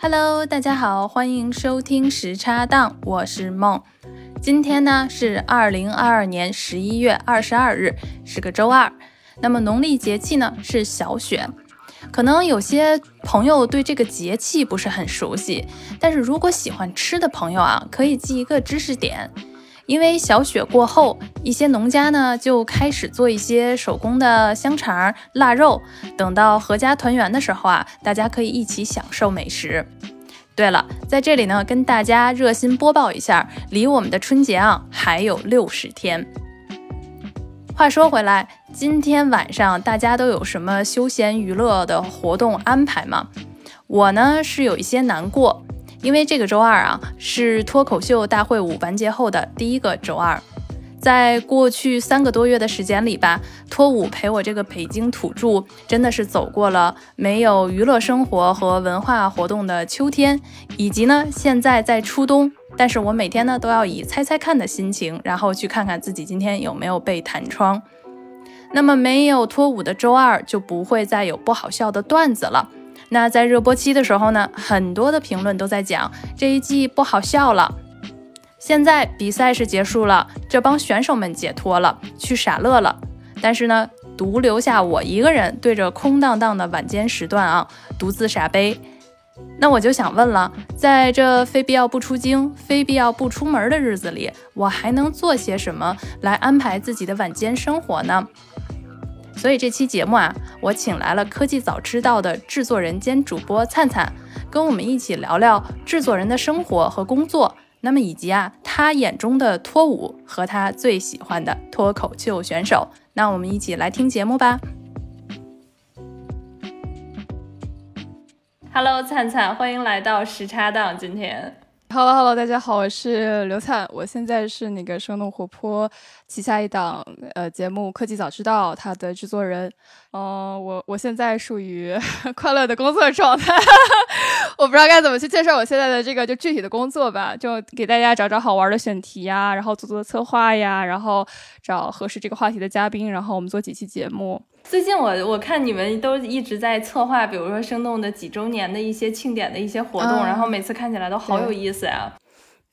Hello，大家好，欢迎收听时差档，我是梦。今天呢是二零二二年十一月二十二日，是个周二。那么农历节气呢是小雪。可能有些朋友对这个节气不是很熟悉，但是如果喜欢吃的朋友啊，可以记一个知识点。因为小雪过后，一些农家呢就开始做一些手工的香肠、腊肉，等到阖家团圆的时候啊，大家可以一起享受美食。对了，在这里呢，跟大家热心播报一下，离我们的春节啊还有六十天。话说回来，今天晚上大家都有什么休闲娱乐的活动安排吗？我呢是有一些难过。因为这个周二啊，是脱口秀大会五完结后的第一个周二，在过去三个多月的时间里吧，脱五陪我这个北京土著，真的是走过了没有娱乐生活和文化活动的秋天，以及呢现在在初冬，但是我每天呢都要以猜猜看的心情，然后去看看自己今天有没有被弹窗。那么没有脱五的周二，就不会再有不好笑的段子了。那在热播期的时候呢，很多的评论都在讲这一季不好笑了。现在比赛是结束了，这帮选手们解脱了，去傻乐了。但是呢，独留下我一个人对着空荡荡的晚间时段啊，独自傻悲。那我就想问了，在这非必要不出京、非必要不出门的日子里，我还能做些什么来安排自己的晚间生活呢？所以这期节目啊，我请来了科技早知道的制作人兼主播灿灿，跟我们一起聊聊制作人的生活和工作，那么以及啊他眼中的脱舞和他最喜欢的脱口秀选手。那我们一起来听节目吧。Hello，灿灿，欢迎来到时差档。今天，Hello，Hello，大家好，我是刘灿，我现在是那个生动活泼。旗下一档呃节目《科技早知道》，它的制作人，嗯，我我现在属于 快乐的工作状态，我不知道该怎么去介绍我现在的这个就具体的工作吧，就给大家找找好玩的选题呀，然后做做策划呀，然后找合适这个话题的嘉宾，然后我们做几期节目。最近我我看你们都一直在策划，比如说生动的几周年的一些庆典的一些活动，然后每次看起来都好有意思呀。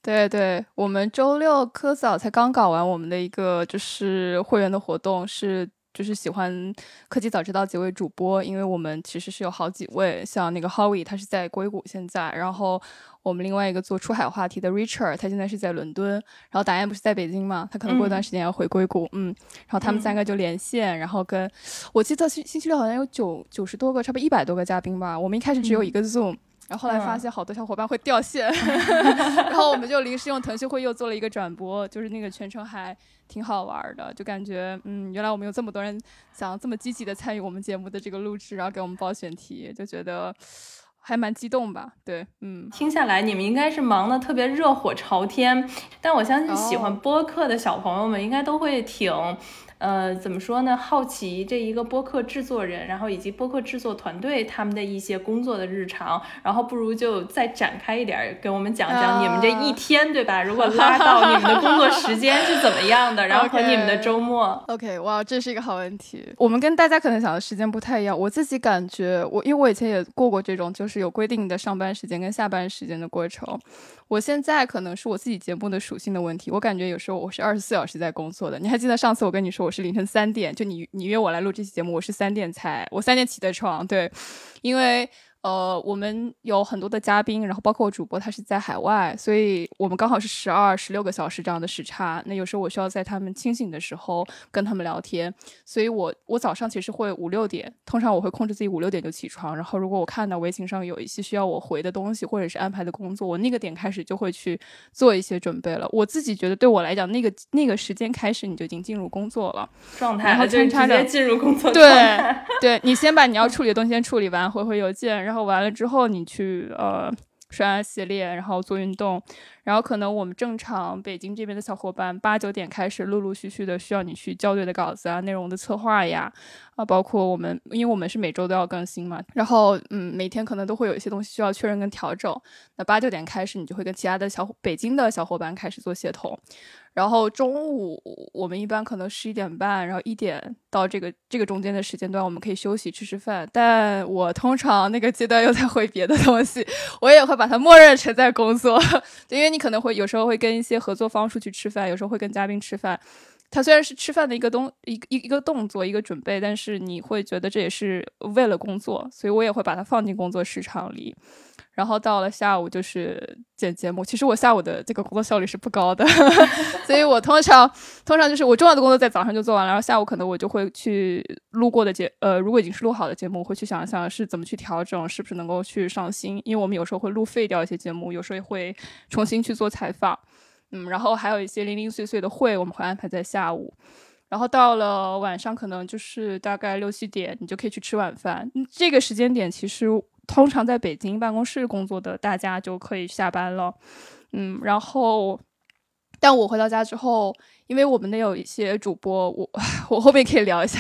对对，我们周六科早才刚搞完我们的一个就是会员的活动，是就是喜欢科技早知道几位主播，因为我们其实是有好几位，像那个 Howie 他是在硅谷现在，然后我们另外一个做出海话题的 Richard 他现在是在伦敦，然后达燕不是在北京嘛，他可能过一段时间要回硅谷，嗯，然后他们三个就连线，然后跟我记得星星期六好像有九九十多个，差不多一百多个嘉宾吧，我们一开始只有一个 Zoom。然后后来发现好多小伙伴会掉线，然后我们就临时用腾讯会又做了一个转播，就是那个全程还挺好玩的，就感觉嗯，原来我们有这么多人想这么积极的参与我们节目的这个录制，然后给我们报选题，就觉得还蛮激动吧？对，嗯，听下来你们应该是忙的特别热火朝天，但我相信喜欢播客的小朋友们应该都会挺。呃，怎么说呢？好奇这一个播客制作人，然后以及播客制作团队他们的一些工作的日常，然后不如就再展开一点，给我们讲讲你们这一天，对吧？如果 拉到你们的工作时间是怎么样的，然后和你们的周末。OK，哇，这是一个好问题。我们跟大家可能想的时间不太一样。我自己感觉，我因为我以前也过过这种，就是有规定的上班时间跟下班时间的过程。我现在可能是我自己节目的属性的问题，我感觉有时候我是二十四小时在工作的。你还记得上次我跟你说我是凌晨三点，就你你约我来录这期节目，我是三点才，我三点起的床，对，因为。呃，我们有很多的嘉宾，然后包括主播，他是在海外，所以我们刚好是十二、十六个小时这样的时差。那有时候我需要在他们清醒的时候跟他们聊天，所以我我早上其实会五六点，通常我会控制自己五六点就起床。然后如果我看到微信上有一些需要我回的东西，或者是安排的工作，我那个点开始就会去做一些准备了。我自己觉得对我来讲，那个那个时间开始你就已经进入工作了状态，然后穿插着进入工作对对，你先把你要处理的东西先处理完，回回邮件，然后然后完了之后，你去呃刷牙洗脸，然后做运动，然后可能我们正常北京这边的小伙伴八九点开始，陆陆续续的需要你去校对的稿子啊、内容的策划呀，啊，包括我们，因为我们是每周都要更新嘛，然后嗯，每天可能都会有一些东西需要确认跟调整。那八九点开始，你就会跟其他的小伙北京的小伙伴开始做协同。然后中午我们一般可能十一点半，然后一点到这个这个中间的时间段，我们可以休息吃吃饭。但我通常那个阶段又在回别的东西，我也会把它默认成在工作，因为你可能会有时候会跟一些合作方出去吃饭，有时候会跟嘉宾吃饭。他虽然是吃饭的一个东一一一个动作一个准备，但是你会觉得这也是为了工作，所以我也会把它放进工作时长里。然后到了下午就是剪节目，其实我下午的这个工作效率是不高的，所以我通常通常就是我重要的工作在早上就做完了，然后下午可能我就会去录过的节，呃，如果已经是录好的节目，我会去想一想是怎么去调整，是不是能够去上新，因为我们有时候会录废掉一些节目，有时候也会重新去做采访，嗯，然后还有一些零零碎碎的会，我们会安排在下午，然后到了晚上可能就是大概六七点，你就可以去吃晚饭，这个时间点其实。通常在北京办公室工作的大家就可以下班了，嗯，然后，但我回到家之后，因为我们那有一些主播，我我后面可以聊一下，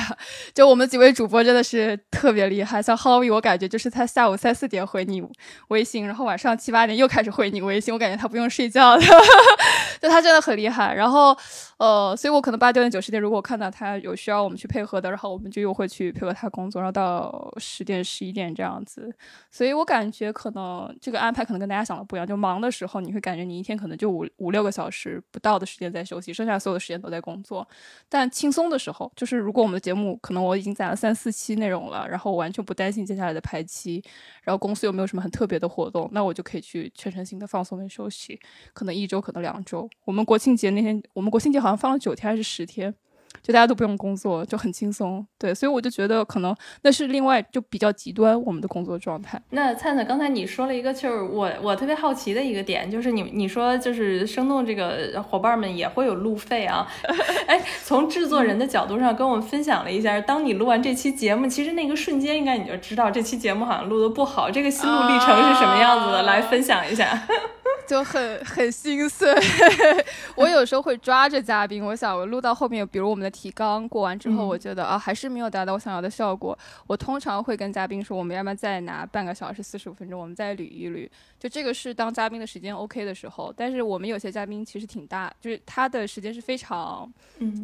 就我们几位主播真的是特别厉害，像 Howie，我感觉就是他下午三四点回你微信，然后晚上七八点又开始回你微信，我感觉他不用睡觉的，就他真的很厉害，然后。呃，所以我可能八九点九十点，如果看到他有需要我们去配合的，然后我们就又会去配合他工作，然后到十点十一点这样子。所以我感觉可能这个安排可能跟大家想的不一样，就忙的时候你会感觉你一天可能就五五六个小时不到的时间在休息，剩下所有的时间都在工作。但轻松的时候，就是如果我们的节目可能我已经攒了三四期内容了，然后我完全不担心接下来的排期，然后公司又没有什么很特别的活动，那我就可以去全身心的放松跟休息，可能一周，可能两周。我们国庆节那天，我们国庆节好像。放了九天还是十天，就大家都不用工作，就很轻松。对，所以我就觉得可能那是另外就比较极端我们的工作状态。那灿灿刚才你说了一个，就是我我特别好奇的一个点，就是你你说就是生动这个伙伴们也会有路费啊？哎，从制作人的角度上跟我们分享了一下，当你录完这期节目，其实那个瞬间应该你就知道这期节目好像录的不好，这个心路历程是什么样子的？来分享一下。就很很心碎，我有时候会抓着嘉宾，我想我录到后面，比如我们的提纲过完之后，我觉得啊还是没有达到我想要的效果，我通常会跟嘉宾说，我们要不要再拿半个小时四十五分钟，我们再捋一捋。就这个是当嘉宾的时间 OK 的时候，但是我们有些嘉宾其实挺大，就是他的时间是非常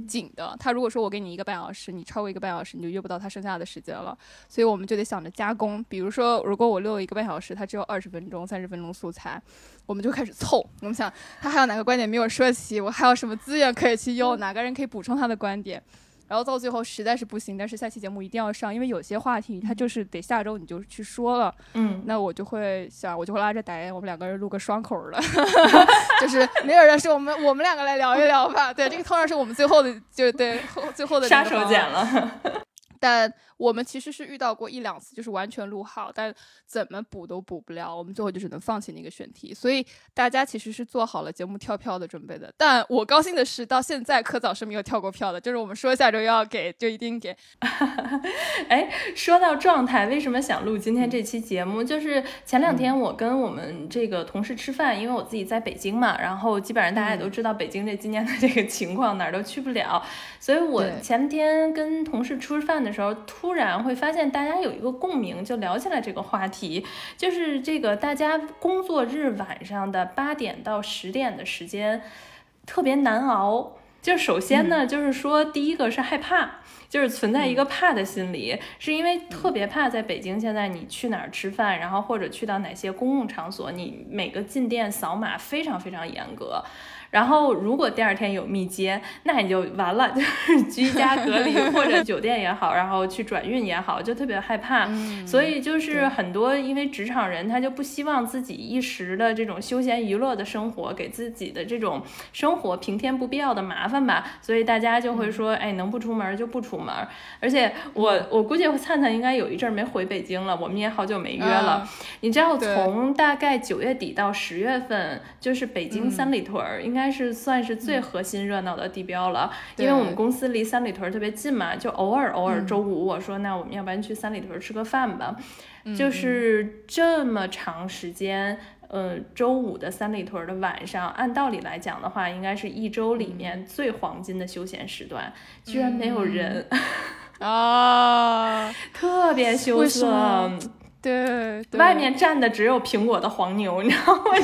紧的。他如果说我给你一个半小时，你超过一个半小时，你就约不到他剩下的时间了。所以我们就得想着加工。比如说，如果我录了一个半小时，他只有二十分钟、三十分钟素材，我们就开始凑。我们想他还有哪个观点没有说齐，我还有什么资源可以去用，哪个人可以补充他的观点。然后到最后实在是不行，但是下期节目一定要上，因为有些话题它就是得下周你就去说了。嗯，那我就会想，我就会拉着导演，我们两个人录个双口的，就是没有人是我们我们两个来聊一聊吧。对，这个通常是我们最后的，就对后最后的杀手锏了。但我们其实是遇到过一两次，就是完全录好，但怎么补都补不了，我们最后就只能放弃那个选题。所以大家其实是做好了节目跳票的准备的。但我高兴的是，到现在科早是没有跳过票的，就是我们说下周要给，就一定给。哎，说到状态，为什么想录今天这期节目？就是前两天我跟我们这个同事吃饭，因为我自己在北京嘛，然后基本上大家也都知道北京这今年的这个情况，哪儿都去不了，所以我前天跟同事吃饭的时候突。然会发现大家有一个共鸣，就聊起来这个话题，就是这个大家工作日晚上的八点到十点的时间特别难熬。就首先呢，就是说第一个是害怕，就是存在一个怕的心理，是因为特别怕在北京现在你去哪儿吃饭，然后或者去到哪些公共场所，你每个进店扫码非常非常严格。然后，如果第二天有密接，那你就完了，就是居家隔离 或者酒店也好，然后去转运也好，就特别害怕。所以就是很多因为职场人，他就不希望自己一时的这种休闲娱乐的生活给自己的这种生活平添不必要的麻烦吧。所以大家就会说，哎，能不出门就不出门。而且我我估计灿灿应该有一阵没回北京了，我们也好久没约了。你知道，从大概九月底到十月份，就是北京三里屯儿应。应该是算是最核心热闹的地标了，因为我们公司离三里屯特别近嘛，就偶尔偶尔周五我说那我们要不然去三里屯吃个饭吧，就是这么长时间。呃，周五的三里屯的晚上，按道理来讲的话，应该是一周里面最黄金的休闲时段，居然没有人。啊，特别羞涩。对，外面站的只有苹果的黄牛，你知道吗？我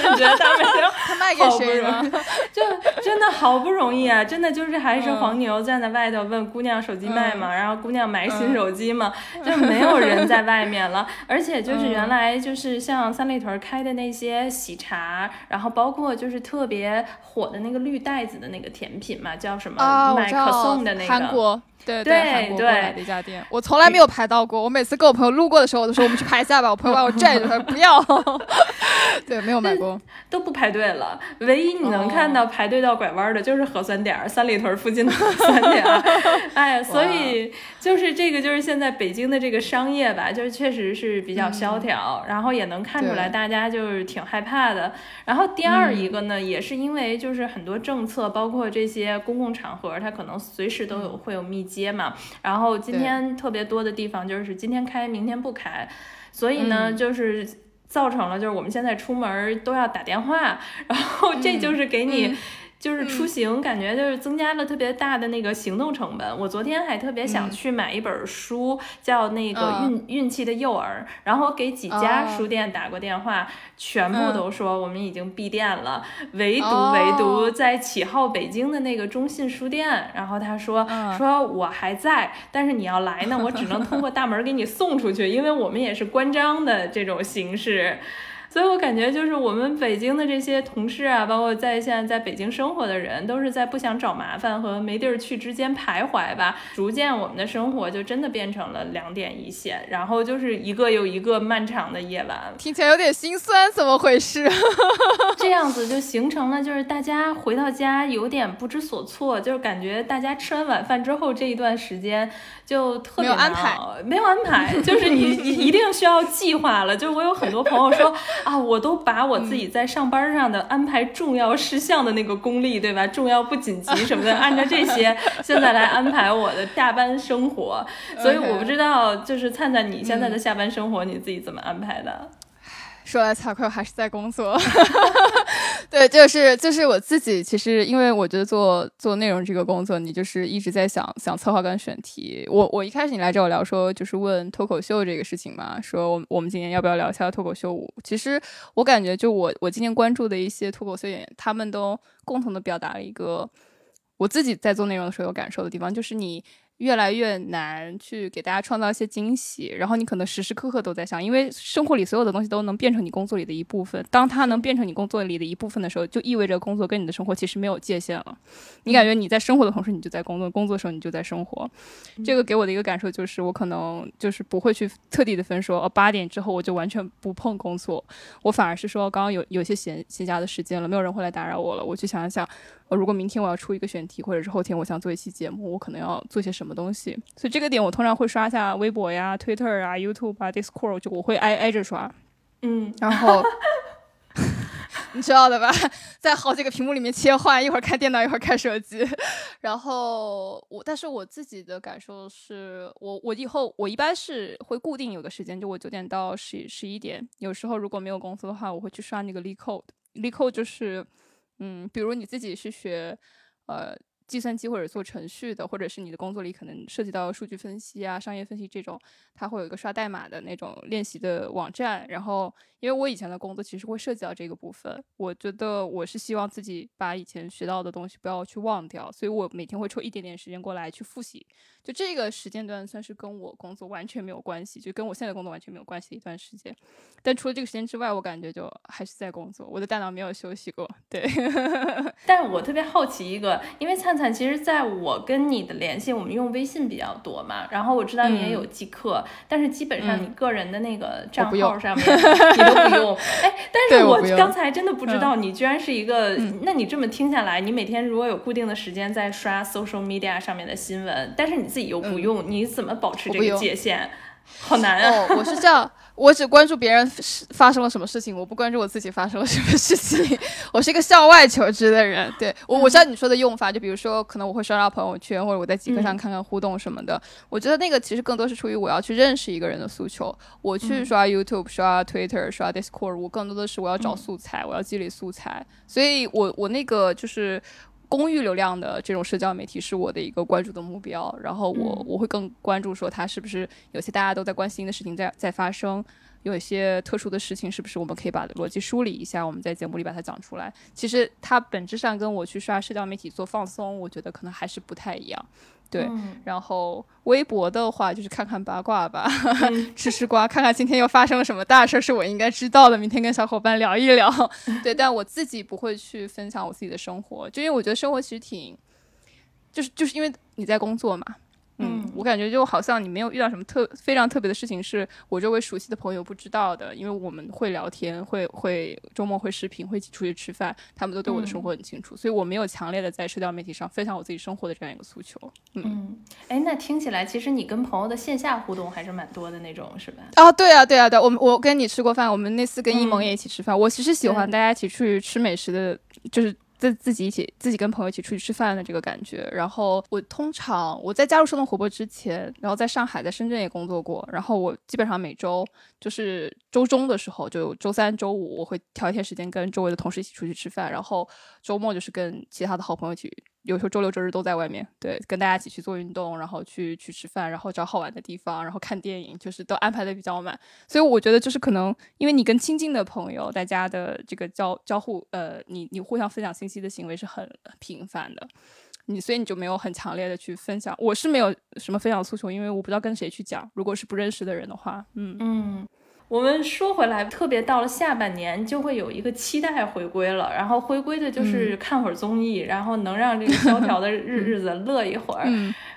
就觉得他们 他卖给谁了？就真的好不容易啊！真的就是还是黄牛站在外头问姑娘手机卖吗？然后姑娘买新手机吗，就没有人在外面了。而且就是原来就是像三里屯开的那些喜茶，然后包括就是特别火的那个绿袋子的那个甜品嘛，叫什么买可颂的那个韩国。对对对一家店，我从来没有排到过。我每次跟我朋友路过的时候，我都说我们去排一下吧。我朋友把我拽着，他说不要。对，没有买过，都不排队了。唯一你能看到排队到拐弯的，就是核酸点儿，三里屯附近的核酸点。哎，所以就是这个，就是现在北京的这个商业吧，就是确实是比较萧条，然后也能看出来大家就是挺害怕的。然后第二一个呢，也是因为就是很多政策，包括这些公共场合，它可能随时都有会有密集。接嘛，然后今天特别多的地方就是今天开，明天不开，所以呢，就是造成了就是我们现在出门都要打电话，然后这就是给你。就是出行，感觉就是增加了特别大的那个行动成本。我昨天还特别想去买一本书，叫那个《运运气的诱饵》，然后给几家书店打过电话，全部都说我们已经闭店了，唯独唯独在启号北京的那个中信书店，然后他说说我还在，但是你要来呢，我只能通过大门给你送出去，因为我们也是关张的这种形式。所以我感觉就是我们北京的这些同事啊，包括在现在在北京生活的人，都是在不想找麻烦和没地儿去之间徘徊吧。逐渐我们的生活就真的变成了两点一线，然后就是一个又一个漫长的夜晚，听起来有点心酸，怎么回事？这样子就形成了，就是大家回到家有点不知所措，就是感觉大家吃完晚饭之后这一段时间就特别没有安排，没有安排，就是你一一定需要计划了。就是我有很多朋友说。啊，我都把我自己在上班上的安排重要事项的那个功力，对吧？重要不紧急什么的，按照这些现在来安排我的下班生活。所以我不知道，就是灿灿你现在的下班生活，你自己怎么安排的？说来惭愧，我还是在工作。对，就是就是我自己。其实，因为我觉得做做内容这个工作，你就是一直在想想策划跟选题。我我一开始你来找我聊说，就是问脱口秀这个事情嘛，说我我们今年要不要聊一下脱口秀舞？其实我感觉，就我我今年关注的一些脱口秀演员，他们都共同的表达了一个我自己在做内容的时候有感受的地方，就是你。越来越难去给大家创造一些惊喜，然后你可能时时刻刻都在想，因为生活里所有的东西都能变成你工作里的一部分。当它能变成你工作里的一部分的时候，就意味着工作跟你的生活其实没有界限了。你感觉你在生活的同时，你就在工作；工作的时候，你就在生活。这个给我的一个感受就是，我可能就是不会去特地的分说，哦，八点之后我就完全不碰工作。我反而是说，刚刚有有些闲闲暇的时间了，没有人会来打扰我了，我去想一想。呃，如果明天我要出一个选题，或者是后天我想做一期节目，我可能要做些什么东西？所以这个点我通常会刷一下微博呀、Twitter 啊、YouTube 啊、Discord，就我会挨挨着刷。嗯，然后 你知道的吧，在好几个屏幕里面切换，一会儿看电脑，一会儿看手机。然后我，但是我自己的感受是，我我以后我一般是会固定有个时间，就我九点到十十一点。有时候如果没有工作的话，我会去刷那个 LeetCode，LeetCode 就是。嗯，比如你自己是学，呃。计算机或者做程序的，或者是你的工作里可能涉及到数据分析啊、商业分析这种，它会有一个刷代码的那种练习的网站。然后，因为我以前的工作其实会涉及到这个部分，我觉得我是希望自己把以前学到的东西不要去忘掉，所以我每天会抽一点点时间过来去复习。就这个时间段算是跟我工作完全没有关系，就跟我现在工作完全没有关系的一段时间。但除了这个时间之外，我感觉就还是在工作，我的大脑没有休息过。对，但是我特别好奇一个，因为灿。其实，在我跟你的联系，我们用微信比较多嘛。然后我知道你也有即刻，但是基本上你个人的那个账号上面你都不用。哎，但是我刚才真的不知道，你居然是一个。那你这么听下来，你每天如果有固定的时间在刷 social media 上面的新闻，但是你自己又不用，你怎么保持这个界限？好难啊！哦，我是这样。我只关注别人发生了什么事情，我不关注我自己发生了什么事情。我是一个向外求知的人，对我我知道你说的用法，就比如说可能我会刷刷朋友圈，或者我在极客上看看互动什么的。我觉得那个其实更多是出于我要去认识一个人的诉求。我去刷 YouTube、刷 Twitter、刷 Discord，我更多的是我要找素材，我要积累素材。所以我我那个就是。公域流量的这种社交媒体是我的一个关注的目标，然后我我会更关注说它是不是有些大家都在关心的事情在在发生，有一些特殊的事情是不是我们可以把逻辑梳理一下，我们在节目里把它讲出来。其实它本质上跟我去刷社交媒体做放松，我觉得可能还是不太一样。对，然后微博的话就是看看八卦吧，吃吃瓜，看看今天又发生了什么大事，是我应该知道的。明天跟小伙伴聊一聊。对，但我自己不会去分享我自己的生活，就因为我觉得生活其实挺，就是就是因为你在工作嘛。嗯，我感觉就好像你没有遇到什么特非常特别的事情，是我周围熟悉的朋友不知道的，因为我们会聊天，会会周末会视频，会一起出去吃饭，他们都对我的生活很清楚，所以我没有强烈的在社交媒体上分享我自己生活的这样一个诉求。嗯，哎，那听起来其实你跟朋友的线下互动还是蛮多的那种，是吧？啊，对啊，对啊，对，我们我跟你吃过饭，我们那次跟一萌也一起吃饭，我其实喜欢大家一起出去吃美食的，就是。自自己一起自己跟朋友一起出去吃饭的这个感觉，然后我通常我在加入生动活泼之前，然后在上海在深圳也工作过，然后我基本上每周就是周中的时候，就周三周五我会挑一天时间跟周围的同事一起出去吃饭，然后周末就是跟其他的好朋友一起。有时候周六周日都在外面，对，跟大家一起去做运动，然后去去吃饭，然后找好玩的地方，然后看电影，就是都安排的比较满。所以我觉得就是可能因为你跟亲近的朋友，大家的这个交交互，呃，你你互相分享信息的行为是很频繁的，你所以你就没有很强烈的去分享。我是没有什么分享诉求，因为我不知道跟谁去讲。如果是不认识的人的话，嗯嗯。我们说回来，特别到了下半年，就会有一个期待回归了。然后回归的就是看会儿综艺，然后能让这个萧条的日 日子乐一会儿。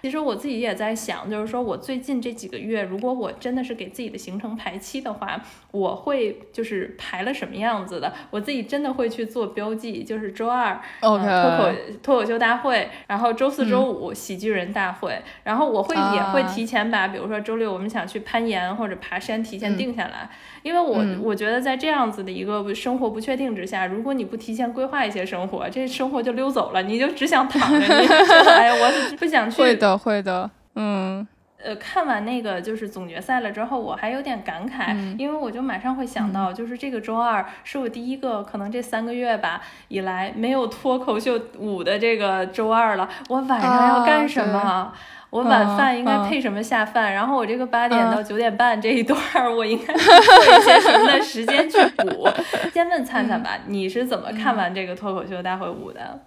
其实我自己也在想，就是说我最近这几个月，如果我真的是给自己的行程排期的话，我会就是排了什么样子的？我自己真的会去做标记，就是周二脱口脱口秀大会，然后周四周五喜剧人大会，然后我会也会提前把，比如说周六我们想去攀岩或者爬山，提前定下来。因为我我觉得在这样子的一个生活不确定之下，如果你不提前规划一些生活，这生活就溜走了，你就只想躺着，你觉得哎，我不想去。会的，会的，嗯，呃，看完那个就是总决赛了之后，我还有点感慨，因为我就马上会想到，就是这个周二是我第一个可能这三个月吧以来没有脱口秀舞的这个周二了，我晚上要干什么？我晚饭应该配什么下饭？然后我这个八点到九点半这一段儿，我应该做一些什么的时间去补？先问灿灿吧，你是怎么看完这个脱口秀大会五的？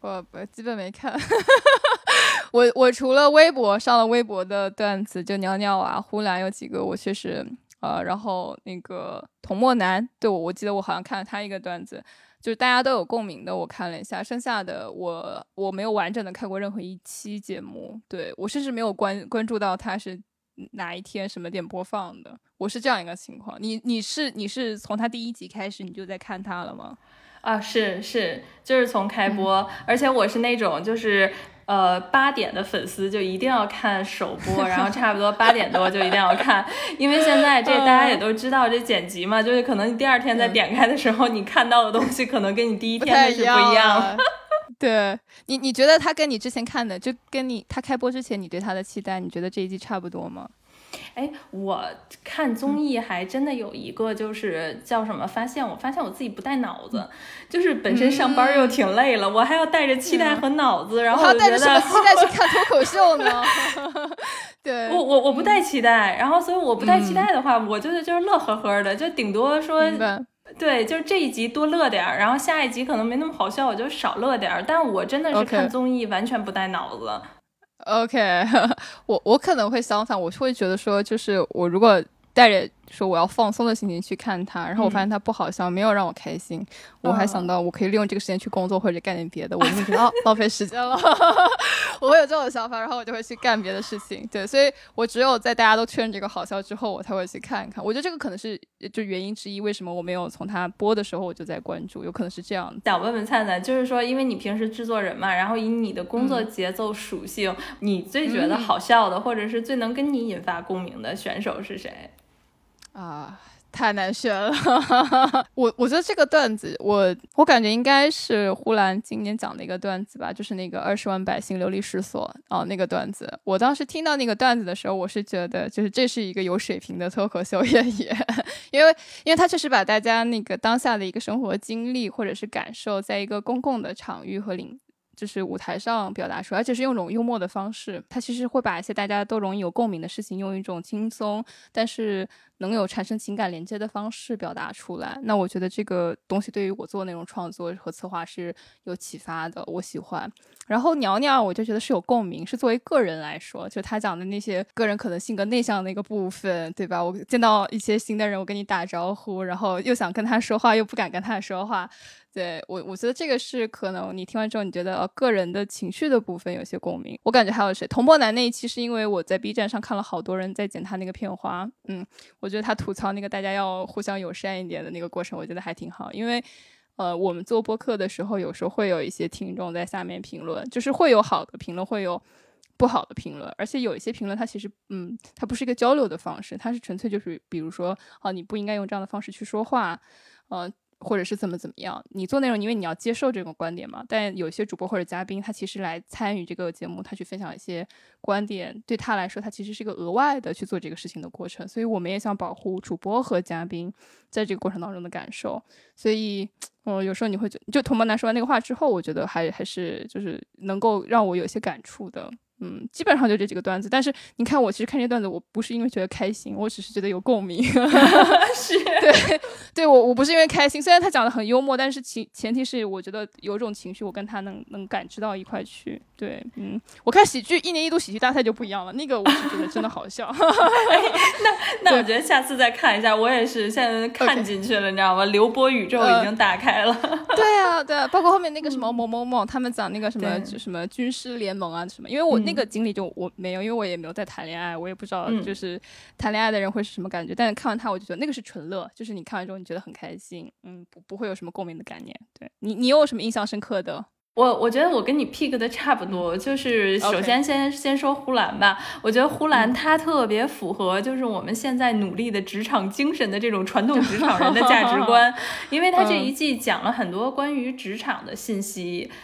我不基本没看，我我除了微博上了微博的段子，就尿尿啊、呼兰有几个，我确实呃，然后那个童墨男，对我我记得我好像看了他一个段子。就是大家都有共鸣的，我看了一下，剩下的我我没有完整的看过任何一期节目，对我甚至没有关关注到它是哪一天什么点播放的，我是这样一个情况。你你是你是从他第一集开始你就在看他了吗？啊，是是，就是从开播，而且我是那种就是。呃，八点的粉丝就一定要看首播，然后差不多八点多就一定要看，因为现在这大家也都知道，这剪辑嘛，就是可能第二天再点开的时候，你看到的东西可能跟你第一天的是不一样。对你，你觉得他跟你之前看的，就跟你他开播之前你对他的期待，你觉得这一季差不多吗？哎，我看综艺还真的有一个，就是叫什么？发现我发现我自己不带脑子，就是本身上班又挺累了，我还要带着期待和脑子，然后我带着什么期待去看脱口秀呢？对，我我我不带期待，然后所以我不带期待的话，我就是就是乐呵呵的，就顶多说，对，就是这一集多乐点儿，然后下一集可能没那么好笑，我就少乐点儿。但我真的是看综艺完全不带脑子。OK，我我可能会相反，我会觉得说，就是我如果带着说我要放松的心情去看它，然后我发现它不好笑，没有让我开心。我还想到我可以利用这个时间去工作或者干点别的，我就觉得 哦浪费时间了。我会有这种想法，然后我就会去干别的事情。对，所以我只有在大家都确认这个好笑之后，我才会去看一看。我觉得这个可能是就原因之一，为什么我没有从它播的时候我就在关注，有可能是这样。想问问灿灿，就是说，因为你平时制作人嘛，然后以你的工作节奏属性，你最觉得好笑的，或者是最能跟你引发共鸣的选手是谁？啊，太难选了。我我觉得这个段子，我我感觉应该是呼兰今年讲的一个段子吧，就是那个二十万百姓流离失所哦，那个段子。我当时听到那个段子的时候，我是觉得，就是这是一个有水平的脱口秀演员，因为因为他确实把大家那个当下的一个生活经历或者是感受，在一个公共的场域和领。就是舞台上表达出来，而且是用一种幽默的方式。他其实会把一些大家都容易有共鸣的事情，用一种轻松但是能有产生情感连接的方式表达出来。那我觉得这个东西对于我做那种创作和策划是有启发的，我喜欢。然后鸟鸟，我就觉得是有共鸣，是作为个人来说，就他讲的那些个人可能性格内向的一个部分，对吧？我见到一些新的人，我跟你打招呼，然后又想跟他说话，又不敢跟他说话。对我，我觉得这个是可能你听完之后，你觉得呃个人的情绪的部分有些共鸣。我感觉还有谁？童博男那一期是因为我在 B 站上看了好多人在剪他那个片花，嗯，我觉得他吐槽那个大家要互相友善一点的那个过程，我觉得还挺好。因为呃我们做播客的时候，有时候会有一些听众在下面评论，就是会有好的评论，会有不好的评论，而且有一些评论它其实嗯它不是一个交流的方式，它是纯粹就是比如说啊你不应该用这样的方式去说话，呃。或者是怎么怎么样，你做内容，因为你要接受这种观点嘛。但有些主播或者嘉宾，他其实来参与这个节目，他去分享一些观点，对他来说，他其实是一个额外的去做这个事情的过程。所以我们也想保护主播和嘉宾在这个过程当中的感受。所以，嗯，有时候你会觉，就童梦楠说完那个话之后，我觉得还还是就是能够让我有些感触的。嗯，基本上就这几个段子。但是你看，我其实看这段子，我不是因为觉得开心，我只是觉得有共鸣。是，对，对我我不是因为开心。虽然他讲的很幽默，但是前前提是我觉得有种情绪，我跟他能能感知到一块去。对，嗯，我看喜剧一年一度喜剧大赛就不一样了，那个我是觉得真的好笑。那那我觉得下次再看一下，我也是现在看进去了，你知道吗？刘波宇宙已经打开了。对啊，对啊，包括后面那个什么某某某，他们讲那个什么什么军师联盟啊什么，因为我。那个经历就我没有，因为我也没有在谈恋爱，我也不知道就是谈恋爱的人会是什么感觉。但是看完他，我就觉得那个是纯乐，就是你看完之后你觉得很开心，嗯，不不会有什么共鸣的概念。对你，你有什么印象深刻的？我我觉得我跟你 pick 的差不多，就是首先先先说呼兰吧。我觉得呼兰他特别符合就是我们现在努力的职场精神的这种传统职场人的价值 观，因为他这一季讲了很多关于职场的信息。嗯，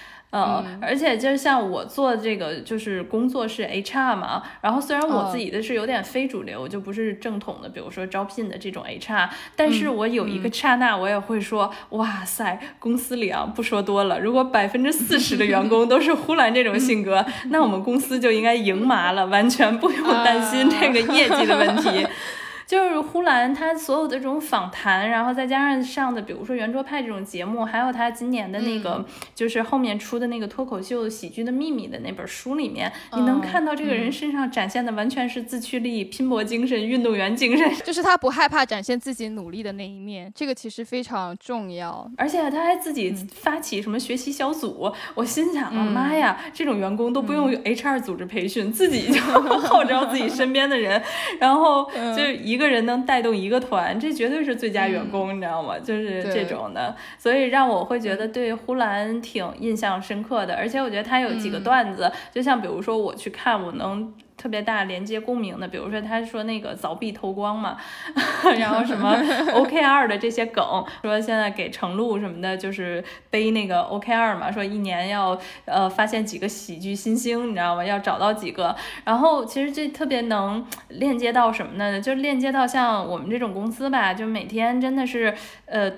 而且就是像我做这个，就是工作是 HR 嘛，然后虽然我自己的是有点非主流，就不是正统的，比如说招聘的这种 HR，但是我有一个刹那，我也会说，哇塞，公司里啊，不说多了，如果百分之四十的员工 都是呼兰这种性格，那我们公司就应该赢麻了，完全不用担心这个业绩的问题。就是呼兰他所有的这种访谈，然后再加上上的，比如说圆桌派这种节目，还有他今年的那个，就是后面出的那个脱口秀喜剧的秘密的那本书里面，你能看到这个人身上展现的完全是自驱力、拼搏精神、运动员精神，就是他不害怕展现自己努力的那一面，这个其实非常重要。而且他还自己发起什么学习小组，我心想啊，妈呀，这种员工都不用 HR 组织培训，自己就 号召自己身边的人，然后就一。一个人能带动一个团，这绝对是最佳员工，你知道吗？就是这种的，所以让我会觉得对呼兰挺印象深刻的，而且我觉得他有几个段子，就像比如说我去看，我能。特别大连接共鸣的，比如说他说那个凿壁偷光嘛，然后什么 OKR 的这些梗，说现在给程璐什么的，就是背那个 OKR 嘛，说一年要呃发现几个喜剧新星，你知道吗？要找到几个。然后其实这特别能链接到什么呢？就链接到像我们这种公司吧，就每天真的是呃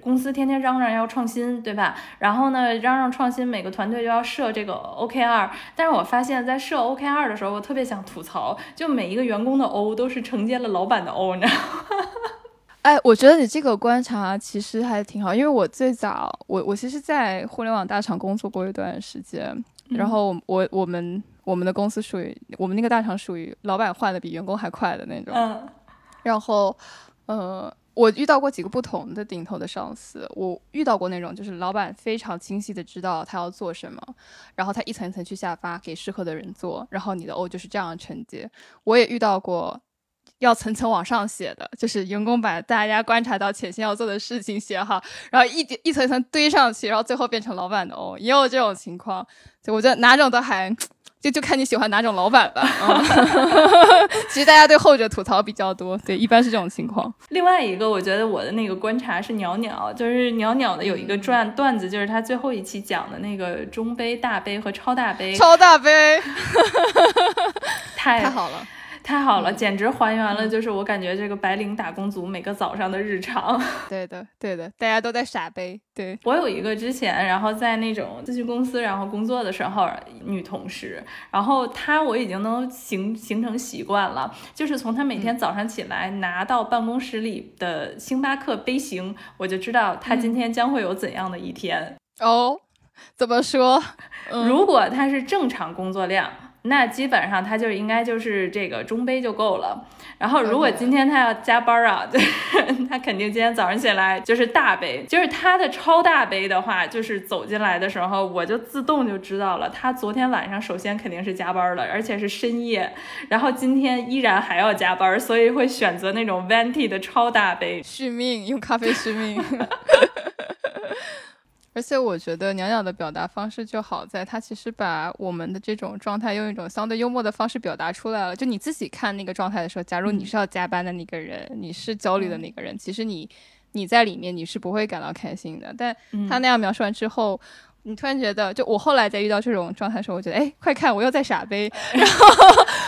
公司天天嚷嚷要创新，对吧？然后呢嚷嚷创新，每个团队就要设这个 OKR，但是我发现，在设 OKR 的时候，我特别。想吐槽，就每一个员工的 O 都是承接了老板的 O，你知道吗？哎，我觉得你这个观察其实还挺好，因为我最早我我其实，在互联网大厂工作过一段时间，然后我我们我们的公司属于我们那个大厂属于老板换的比员工还快的那种。然后，呃，我遇到过几个不同的顶头的上司，我遇到过那种就是老板非常清晰的知道他要做什么，然后他一层一层去下发给适合的人做，然后你的 O 就是这样的承接。我也遇到过。要层层往上写的，就是员工把大家观察到前线要做的事情写好，然后一点一层一层堆上去，然后最后变成老板的哦，也有这种情况。就我觉得哪种都还，就就看你喜欢哪种老板吧。其实大家对后者吐槽比较多，对，一般是这种情况。另外一个，我觉得我的那个观察是鸟鸟，就是鸟鸟的有一个段段子，就是他最后一期讲的那个中杯、大杯和超大杯。超大杯，太太好了。太好了，简直还原了，就是我感觉这个白领打工族每个早上的日常。对的，对的，大家都在傻杯。对我有一个之前，然后在那种咨询公司，然后工作的时候，女同事，然后她我已经能形形成习惯了，就是从她每天早上起来拿到办公室里的星巴克杯型，我就知道她今天将会有怎样的一天。哦，怎么说？如果她是正常工作量。那基本上他就应该就是这个中杯就够了。然后如果今天他要加班啊，对，他肯定今天早上起来就是大杯。就是他的超大杯的话，就是走进来的时候，我就自动就知道了，他昨天晚上首先肯定是加班了，而且是深夜。然后今天依然还要加班，所以会选择那种 venti 的超大杯续命，用咖啡续命。而且我觉得袅袅的表达方式就好在，他其实把我们的这种状态用一种相对幽默的方式表达出来了。就你自己看那个状态的时候，假如你是要加班的那个人，你是焦虑的那个人，其实你你在里面你是不会感到开心的。但他那样描述完之后。你突然觉得，就我后来在遇到这种状态的时候，我觉得，哎，快看，我又在傻杯，然后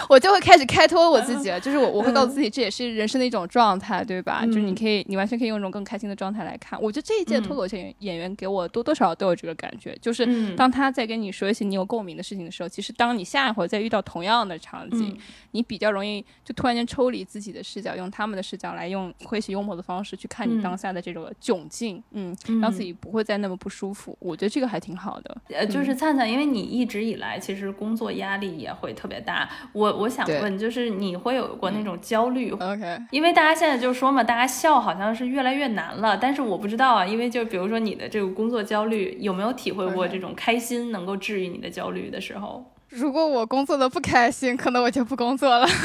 我就会开始开脱我自己了。就是我，我会告诉自己，这也是人生的一种状态，对吧？就是你可以，你完全可以用一种更开心的状态来看。我觉得这一届脱口秀演员给我多多少少都有这个感觉，就是当他在跟你说一些你有共鸣的事情的时候，其实当你下一回再遇到同样的场景，你比较容易就突然间抽离自己的视角，用他们的视角来用诙谐幽默的方式去看你当下的这种窘境，嗯，让自己不会再那么不舒服。我觉得这个还。挺好的，呃，就是灿灿，因为你一直以来其实工作压力也会特别大。我我想问，就是你会有过那种焦虑？OK，因为大家现在就说嘛，大家笑好像是越来越难了，但是我不知道啊，因为就比如说你的这个工作焦虑，有没有体会过这种开心能够治愈你的焦虑的时候？如果我工作的不开心，可能我就不工作了。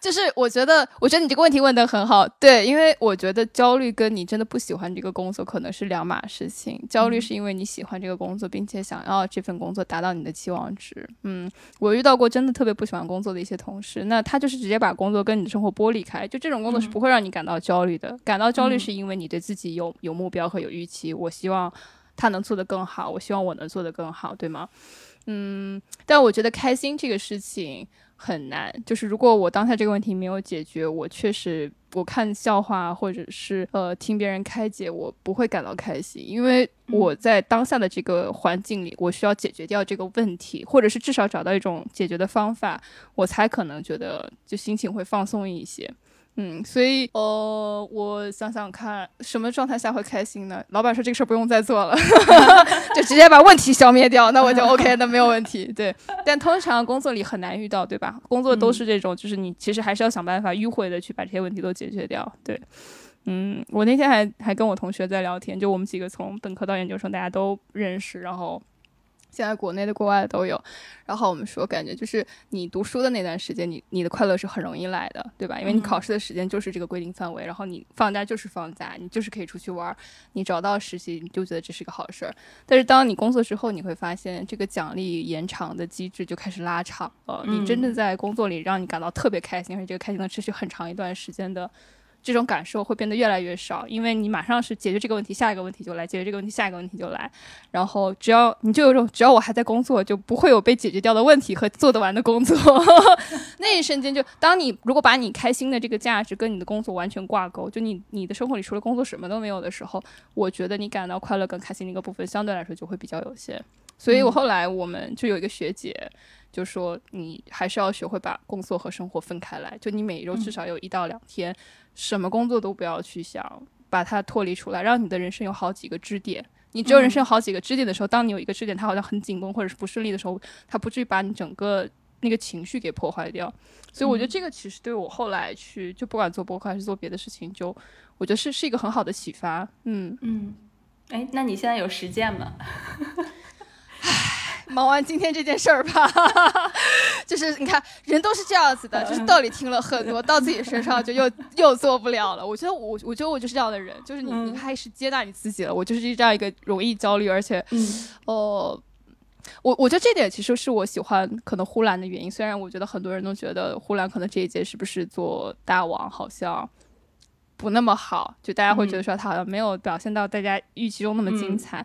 就是我觉得，我觉得你这个问题问得很好。对，因为我觉得焦虑跟你真的不喜欢这个工作可能是两码事情。焦虑是因为你喜欢这个工作，并且想要这份工作达到你的期望值。嗯，我遇到过真的特别不喜欢工作的一些同事，那他就是直接把工作跟你的生活剥离开。就这种工作是不会让你感到焦虑的。感到焦虑是因为你对自己有有目标和有预期。我希望他能做得更好，我希望我能做得更好，对吗？嗯，但我觉得开心这个事情很难。就是如果我当下这个问题没有解决，我确实我看笑话或者是呃听别人开解，我不会感到开心，因为我在当下的这个环境里，我需要解决掉这个问题，或者是至少找到一种解决的方法，我才可能觉得就心情会放松一些。嗯，所以呃，我想想看，什么状态下会开心呢？老板说这个事儿不用再做了，就直接把问题消灭掉，那我就 OK，那没有问题。对，但通常工作里很难遇到，对吧？工作都是这种，就是你其实还是要想办法迂回的去把这些问题都解决掉。对，嗯，我那天还还跟我同学在聊天，就我们几个从本科到研究生，大家都认识，然后。现在国内的、国外的都有，然后我们说，感觉就是你读书的那段时间，你你的快乐是很容易来的，对吧？因为你考试的时间就是这个规定范围，然后你放假就是放假，你就是可以出去玩，你找到实习，你就觉得这是个好事儿。但是当你工作之后，你会发现这个奖励延长的机制就开始拉长了。你真正在工作里让你感到特别开心，而且这个开心能持续很长一段时间的。这种感受会变得越来越少，因为你马上是解决这个问题，下一个问题就来；解决这个问题，下一个问题就来。然后只要你就有种，只要我还在工作，就不会有被解决掉的问题和做得完的工作。那一瞬间，就当你如果把你开心的这个价值跟你的工作完全挂钩，就你你的生活里除了工作什么都没有的时候，我觉得你感到快乐跟开心的一个部分相对来说就会比较有限。所以我后来我们就有一个学姐就说，你还是要学会把工作和生活分开来，就你每周至少有一到两天。什么工作都不要去想，把它脱离出来，让你的人生有好几个支点。你只有人生好几个支点的时候，当你有一个支点，它好像很紧绷或者是不顺利的时候，它不至于把你整个那个情绪给破坏掉。所以我觉得这个其实对我后来去就不管做播客还是做别的事情，就我觉得是是一个很好的启发。嗯嗯，哎，那你现在有实践吗？忙完今天这件事儿吧，就是你看人都是这样子的，就是道理听了很多，到自己身上就又 又做不了了。我觉得我我觉得我就是这样的人，就是你你开始接纳你自己了。我就是这样一个容易焦虑，而且哦。我我觉得这点其实是我喜欢可能呼兰的原因。虽然我觉得很多人都觉得呼兰可能这一届是不是做大王好像不那么好，就大家会觉得说他好像没有表现到大家预期中那么精彩。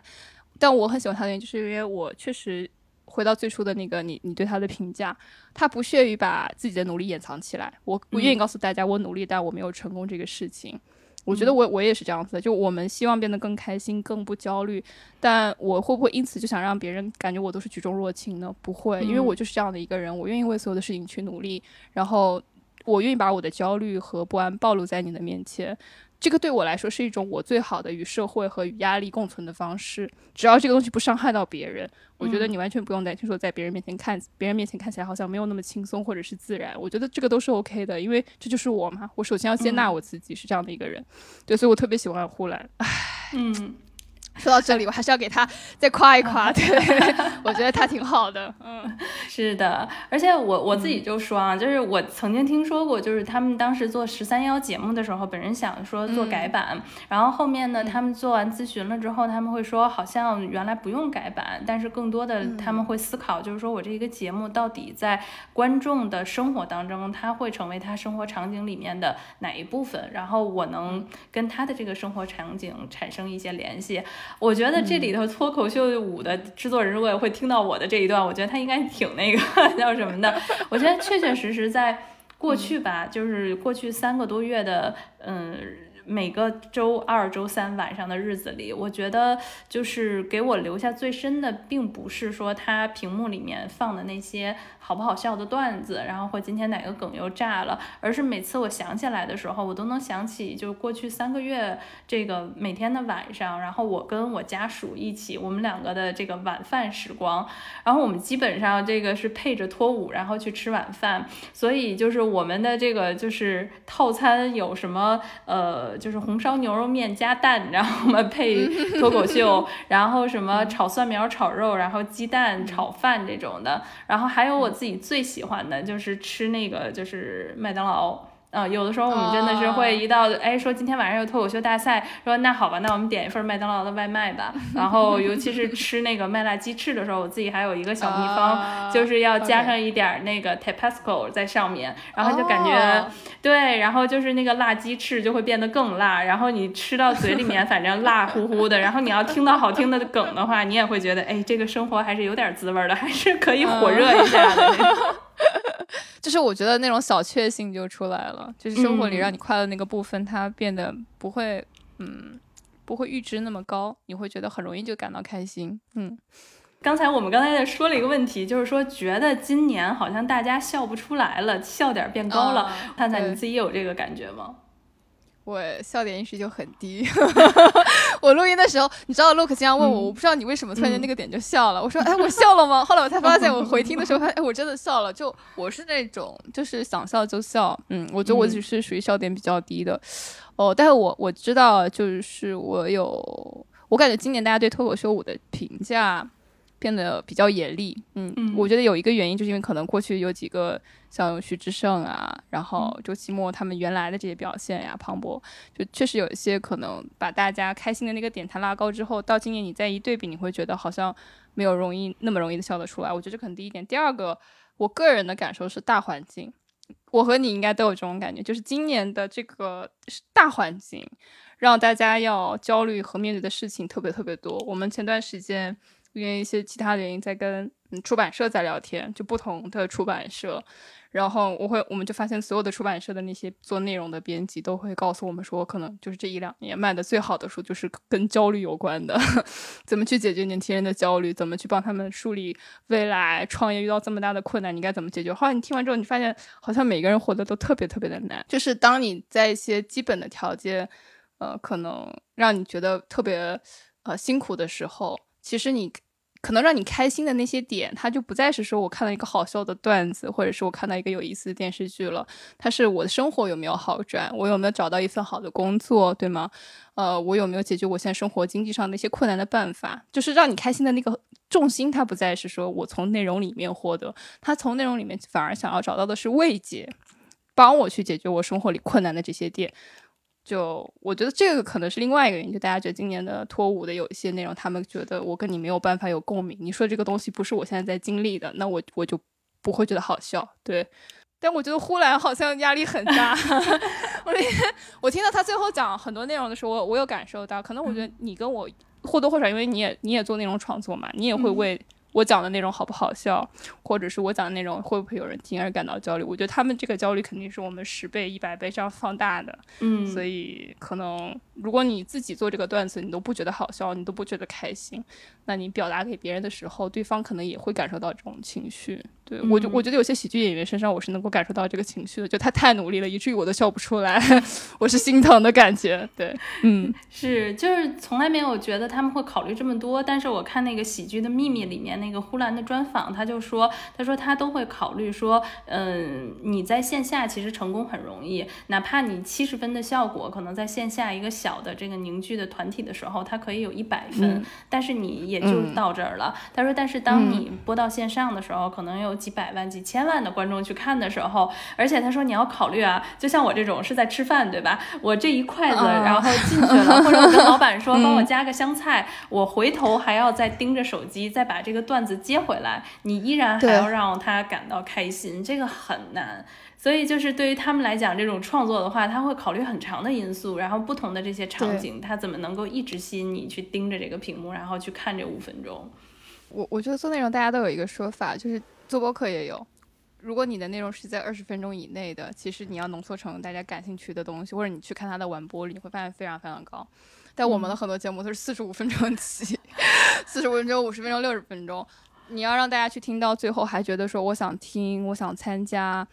但我很喜欢他的原因，就是因为我确实回到最初的那个你你对他的评价，他不屑于把自己的努力掩藏起来。我我愿意告诉大家我努力，但我没有成功这个事情。我觉得我我也是这样子的，就我们希望变得更开心、更不焦虑，但我会不会因此就想让别人感觉我都是举重若轻呢？不会，因为我就是这样的一个人，我愿意为所有的事情去努力，然后我愿意把我的焦虑和不安暴露在你的面前。这个对我来说是一种我最好的与社会和与压力共存的方式。只要这个东西不伤害到别人，我觉得你完全不用担心说在别人面前看别人面前看起来好像没有那么轻松或者是自然。我觉得这个都是 OK 的，因为这就是我嘛。我首先要接纳我自己是这样的一个人，对，所以我特别喜欢呼兰。唉，嗯。说到这里，我还是要给他再夸一夸，对我觉得他挺好的。嗯，是的，而且我我自己就说啊，就是我曾经听说过，就是他们当时做十三幺节目的时候，本人想说做改版，然后后面呢，他们做完咨询了之后，他们会说好像原来不用改版，但是更多的他们会思考，就是说我这一个节目到底在观众的生活当中，他会成为他生活场景里面的哪一部分，然后我能跟他的这个生活场景产生一些联系。我觉得这里头脱口秀舞的制作人如果会听到我的这一段，我觉得他应该挺那个 叫什么的。我觉得确确实实在过去吧，就是过去三个多月的，嗯。每个周二、周三晚上的日子里，我觉得就是给我留下最深的，并不是说他屏幕里面放的那些好不好笑的段子，然后或今天哪个梗又炸了，而是每次我想起来的时候，我都能想起，就过去三个月这个每天的晚上，然后我跟我家属一起，我们两个的这个晚饭时光，然后我们基本上这个是配着脱舞，然后去吃晚饭，所以就是我们的这个就是套餐有什么呃。就是红烧牛肉面加蛋，然后嘛配 脱口秀，然后什么炒蒜苗炒肉，然后鸡蛋炒饭这种的，然后还有我自己最喜欢的就是吃那个就是麦当劳。嗯，有的时候我们真的是会一到哎说今天晚上有脱口秀大赛，说那好吧，那我们点一份麦当劳的外卖吧。然后尤其是吃那个麦辣鸡翅的时候，我自己还有一个小秘方，就是要加上一点那个 Tapasco 在上面，然后就感觉对，然后就是那个辣鸡翅就会变得更辣，然后你吃到嘴里面 反正辣乎乎的，然后你要听到好听的梗的话，你也会觉得哎这个生活还是有点滋味的，还是可以火热一下的。就是我觉得那种小确幸就出来了，就是生活里让你快乐那个部分，它变得不会，嗯，不会阈值那么高，你会觉得很容易就感到开心。嗯，刚才我们刚才在说了一个问题，就是说觉得今年好像大家笑不出来了，笑点变高了。探探你自己有这个感觉吗？我笑点一直就很低。我录音的时候，你知道，Look 经常问我，我不知道你为什么突然间那个点就笑了。我说，哎，我笑了吗？后来我才发现，我回听的时候，发现，哎，我真的笑了。就 我是那种，就是想笑就笑。嗯，我觉得我只是属于笑点比较低的。哦，但是我我知道，就是我有，我感觉今年大家对脱口秀舞的评价。变得比较严厉，嗯，我觉得有一个原因，就是因为可能过去有几个像徐志胜啊，然后周奇墨他们原来的这些表现呀，庞博就确实有一些可能把大家开心的那个点他拉高之后，到今年你再一对比，你会觉得好像没有容易那么容易的笑得出来。我觉得这可能第一点，第二个，我个人的感受是大环境，我和你应该都有这种感觉，就是今年的这个大环境让大家要焦虑和面对的事情特别特别多。我们前段时间。因为一些其他原因，在跟出版社在聊天，就不同的出版社，然后我会，我们就发现所有的出版社的那些做内容的编辑都会告诉我们说，可能就是这一两年卖的最好的书就是跟焦虑有关的，怎么去解决年轻人的焦虑，怎么去帮他们梳理未来创业遇到这么大的困难，你该怎么解决？后来你听完之后，你发现好像每个人活得都特别特别的难，就是当你在一些基本的条件，呃，可能让你觉得特别呃辛苦的时候，其实你。可能让你开心的那些点，它就不再是说我看到一个好笑的段子，或者是我看到一个有意思的电视剧了。它是我的生活有没有好转，我有没有找到一份好的工作，对吗？呃，我有没有解决我现在生活经济上的一些困难的办法？就是让你开心的那个重心，它不再是说我从内容里面获得，他从内容里面反而想要找到的是慰藉，帮我去解决我生活里困难的这些点。就我觉得这个可能是另外一个原因，就大家觉得今年的脱五的有一些内容，他们觉得我跟你没有办法有共鸣。你说这个东西不是我现在在经历的，那我我就不会觉得好笑。对，但我觉得呼兰好像压力很大。我那天我听到他最后讲很多内容的时候，我我有感受到，可能我觉得你跟我或多或少，因为你也你也做内容创作嘛，你也会为。我讲的内容好不好笑，或者是我讲的内容会不会有人听而感到焦虑？我觉得他们这个焦虑肯定是我们十倍、一百倍这样放大的。嗯，所以可能如果你自己做这个段子，你都不觉得好笑，你都不觉得开心，那你表达给别人的时候，对方可能也会感受到这种情绪。对我就我觉得有些喜剧演员身上我是能够感受到这个情绪的，就他太努力了，以至于我都笑不出来，我是心疼的感觉。对，嗯，是，就是从来没有觉得他们会考虑这么多。但是我看那个喜剧的秘密里面那个呼兰的专访，他就说，他说他都会考虑说，嗯，你在线下其实成功很容易，哪怕你七十分的效果，可能在线下一个小的这个凝聚的团体的时候，它可以有一百分，但是你也就到这儿了。他说，但是当你播到线上的时候，可能有。几百万、几千万的观众去看的时候，而且他说你要考虑啊，就像我这种是在吃饭，对吧？我这一筷子然后进去了，或者我跟老板说 帮我加个香菜，我回头还要再盯着手机，再把这个段子接回来，你依然还要让他感到开心，这个很难。所以就是对于他们来讲，这种创作的话，他会考虑很长的因素，然后不同的这些场景，他怎么能够一直吸引你去盯着这个屏幕，然后去看这五分钟？我我觉得做内容大家都有一个说法，就是。做播客也有，如果你的内容是在二十分钟以内的，其实你要浓缩成大家感兴趣的东西，或者你去看他的完播率，你会发现非常非常高。但我们的很多节目都是四十五分钟起，四十五分钟、五十分钟、六十分钟，你要让大家去听到最后还觉得说我想听，我想参加，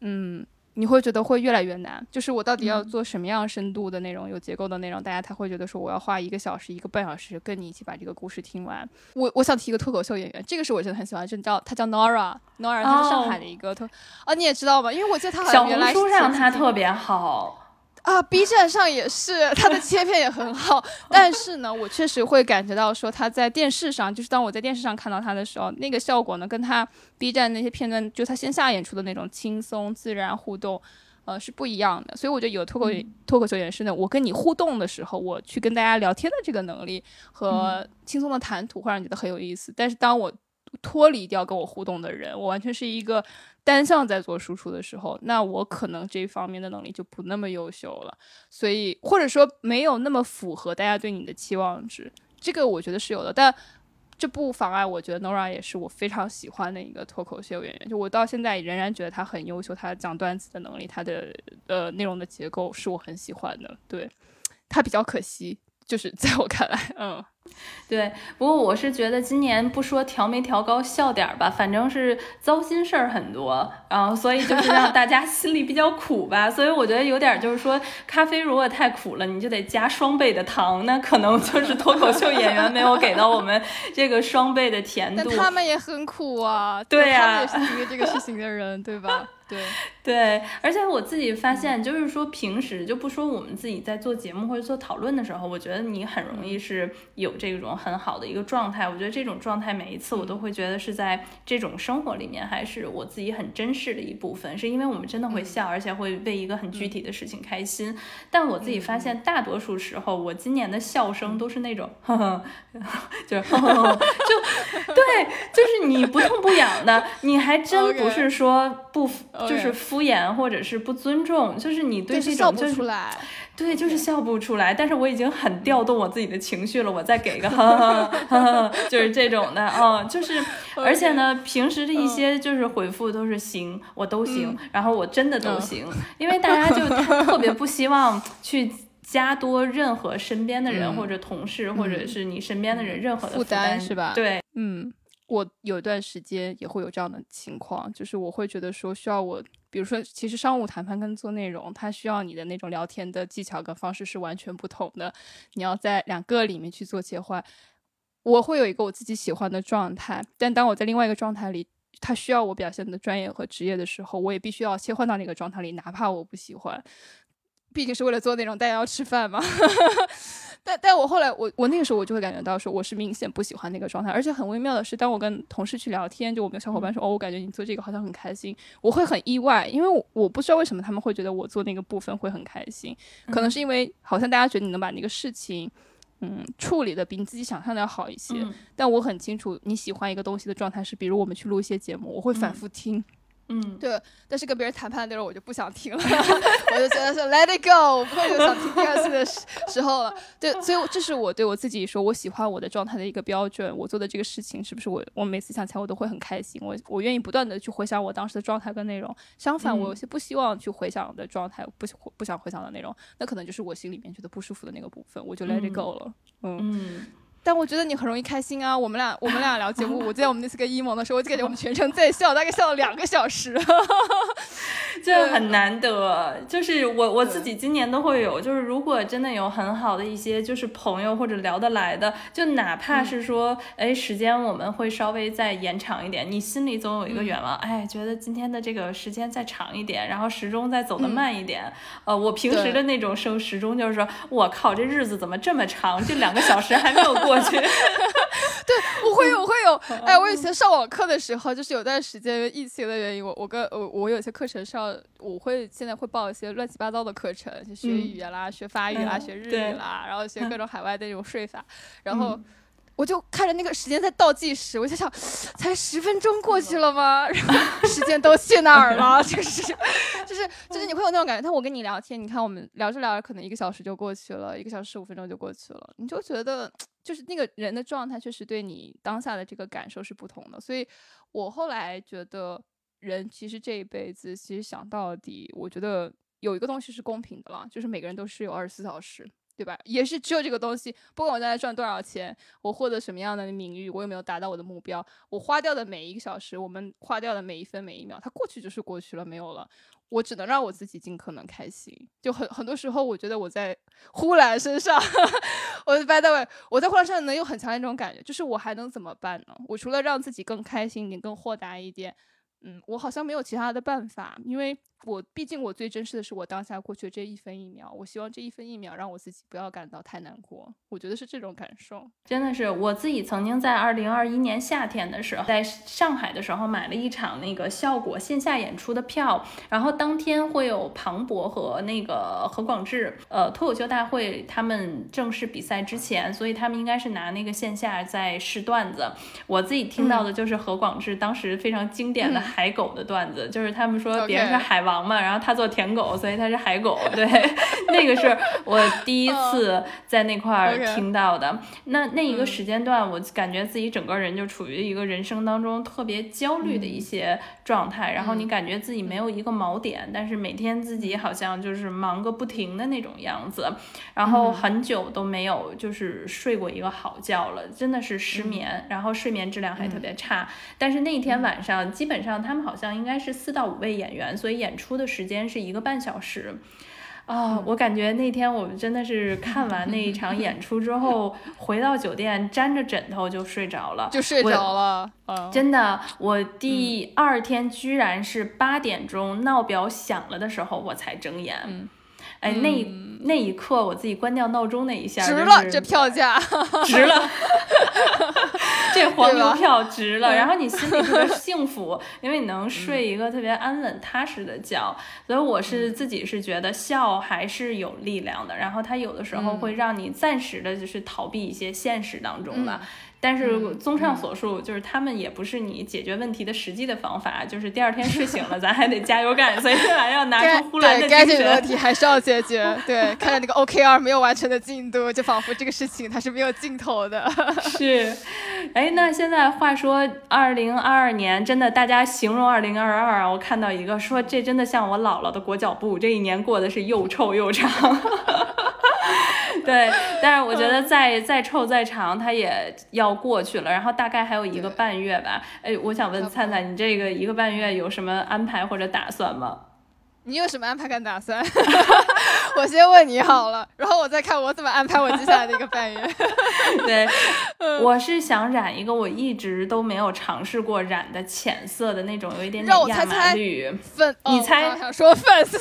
嗯。你会觉得会越来越难，就是我到底要做什么样深度的内容、有结构的内容，大家才会觉得说我要花一个小时、一个半小时跟你一起把这个故事听完。我我想提一个脱口秀演员，这个是我真的很喜欢，就叫他叫 Nora，Nora，他是上海的一个脱啊，你也知道吧？因为我记得他好像原来小红书上他特别好。啊，B 站上也是，他的切片也很好，但是呢，我确实会感觉到说他在电视上，就是当我在电视上看到他的时候，那个效果呢，跟他 B 站那些片段，就他线下演出的那种轻松自然互动，呃，是不一样的。所以我觉得有脱口脱口秀演员是呢，我跟你互动的时候，我去跟大家聊天的这个能力和轻松的谈吐会让你觉得很有意思。但是当我脱离掉跟我互动的人，我完全是一个。单向在做输出的时候，那我可能这方面的能力就不那么优秀了，所以或者说没有那么符合大家对你的期望值，这个我觉得是有的，但这不妨碍我觉得 Nora 也是我非常喜欢的一个脱口秀演员，就我到现在仍然觉得他很优秀，他讲段子的能力，他的呃内容的结构是我很喜欢的，对。他比较可惜，就是在我看来，嗯。对，不过我是觉得今年不说调没调高笑点儿吧，反正是糟心事儿很多，然后所以就是让大家 心里比较苦吧。所以我觉得有点就是说，咖啡如果太苦了，你就得加双倍的糖，那可能就是脱口秀演员没有给到我们这个双倍的甜度。但他们也很苦啊，对呀，他们也是经历这个事情的人，对吧？对。对，而且我自己发现，就是说平时就不说我们自己在做节目或者做讨论的时候，我觉得你很容易是有这种很好的一个状态。我觉得这种状态每一次我都会觉得是在这种生活里面，还是我自己很珍视的一部分，是因为我们真的会笑，而且会为一个很具体的事情开心。但我自己发现，大多数时候我今年的笑声都是那种，呵呵，就是 就对，就是你不痛不痒的，你还真不是说不。就是敷衍或者是不尊重，就是你对这种就是对，就是笑不出来。但是我已经很调动我自己的情绪了，我再给个哈哈哈，就是这种的啊，就是 而且呢，平时的一些就是回复都是行，我都行，然后我真的都行，因为大家就 特别不希望去加多任何身边的人或者同事或者是你身边的人任何的负担是吧？对，嗯。我有一段时间也会有这样的情况，就是我会觉得说需要我，比如说，其实商务谈判跟做内容，它需要你的那种聊天的技巧跟方式是完全不同的。你要在两个里面去做切换，我会有一个我自己喜欢的状态，但当我在另外一个状态里，他需要我表现的专业和职业的时候，我也必须要切换到那个状态里，哪怕我不喜欢。毕竟是为了做内容，大家要吃饭嘛。但但我后来，我我那个时候我就会感觉到说，我是明显不喜欢那个状态。而且很微妙的是，当我跟同事去聊天，就我们小伙伴说，哦，我感觉你做这个好像很开心，我会很意外，因为我不知道为什么他们会觉得我做那个部分会很开心。可能是因为好像大家觉得你能把那个事情，嗯，处理的比你自己想象的要好一些。但我很清楚你喜欢一个东西的状态是，比如我们去录一些节目，我会反复听。嗯，对，但是跟别人谈判的时候，我就不想听了，我就觉得说 Let it go，我不会有想听第二次的时时候了。对，所以这是我对我自己说我喜欢我的状态的一个标准。我做的这个事情是不是我我每次想起来我都会很开心？我我愿意不断的去回想我当时的状态跟内容。相反，我有些不希望去回想的状态，不不想回想的内容，那可能就是我心里面觉得不舒服的那个部分，我就 Let it go 了。嗯。但我觉得你很容易开心啊！我们俩我们俩聊节目，我记得我们那次跟一萌的时候，我就感觉我们全程在笑，大概笑了两个小时，这很难得。就是我我自己今年都会有，就是如果真的有很好的一些就是朋友或者聊得来的，就哪怕是说，哎，时间我们会稍微再延长一点，你心里总有一个愿望，哎，觉得今天的这个时间再长一点，然后时钟再走得慢一点。呃，我平时的那种生时钟就是说，我靠，这日子怎么这么长？这两个小时还没有过。过去，对我会有，我会有。哎，我以前上网课的时候，就是有段时间疫情的原因，我我跟我我有些课程上，我会现在会报一些乱七八糟的课程，就学语言啦，学法语啦，学日语啦，然后学各种海外的那种税法，然后。我就看着那个时间在倒计时，我就想，才十分钟过去了吗？然后时间都去哪儿了？就是，就是，就是你会有那种感觉。但我跟你聊天，你看我们聊着聊着，可能一个小时就过去了，一个小时十五分钟就过去了，你就觉得，就是那个人的状态确实对你当下的这个感受是不同的。所以我后来觉得，人其实这一辈子，其实想到底，我觉得有一个东西是公平的了，就是每个人都是有二十四小时。对吧？也是只有这个东西，不管我将来赚多少钱，我获得什么样的名誉，我有没有达到我的目标，我花掉的每一个小时，我们花掉的每一分每一秒，它过去就是过去了，没有了。我只能让我自己尽可能开心。就很很多时候，我觉得我在呼兰身上，我 by the way，我在呼兰身上能有很强的一种感觉，就是我还能怎么办呢？我除了让自己更开心一点，更豁达一点，嗯，我好像没有其他的办法，因为。我毕竟我最珍视的是我当下过去的这一分一秒，我希望这一分一秒让我自己不要感到太难过。我觉得是这种感受，真的是我自己曾经在二零二一年夏天的时候，在上海的时候买了一场那个效果线下演出的票，然后当天会有庞博和那个何广智，呃，脱口秀大会他们正式比赛之前，所以他们应该是拿那个线下在试段子。我自己听到的就是何广智当时非常经典的海狗的段子，就是他们说别人是海王。王嘛，然后他做舔狗，所以他是海狗。对，那个是我第一次在那块儿听到的。那那一个时间段，我感觉自己整个人就处于一个人生当中特别焦虑的一些状态。然后你感觉自己没有一个锚点，但是每天自己好像就是忙个不停的那种样子。然后很久都没有就是睡过一个好觉了，真的是失眠，然后睡眠质量还特别差。但是那天晚上，基本上他们好像应该是四到五位演员，所以演出。出的时间是一个半小时，啊，我感觉那天我们真的是看完那一 场演出之后，回到酒店沾着枕头就睡着了，就睡着了。真的，我第二天居然是八点钟闹表响了的时候我才睁眼。嗯哎，那那一刻我自己关掉闹钟那一下，值了，这票价 值了，这黄牛票值了。然后你心里特别 幸福，因为你能睡一个特别安稳踏实的觉。所以我是自己是觉得笑还是有力量的，然后它有的时候会让你暂时的就是逃避一些现实当中吧。但是综上所述，就是他们也不是你解决问题的实际的方法。就是第二天睡醒了，咱还得加油干，所以 今晚要拿出呼兰的精神。该解决问题还是要解决。对，看着那个 OKR 没有完成的进度，就仿佛这个事情它是没有尽头的。是，哎，那现在话说，二零二二年真的，大家形容二零二二啊，我看到一个说，这真的像我姥姥的裹脚布，这一年过的是又臭又长。对，但是我觉得再再臭再长，它也要过去了。然后大概还有一个半月吧。哎，我想问灿灿，你这个一个半月有什么安排或者打算吗？你有什么安排跟打算？我先问你好了，然后我再看我怎么安排我接下来的一个半月。对，我是想染一个我一直都没有尝试过染的浅色的那种，有一点点亚麻绿粉。你猜？想说粉色，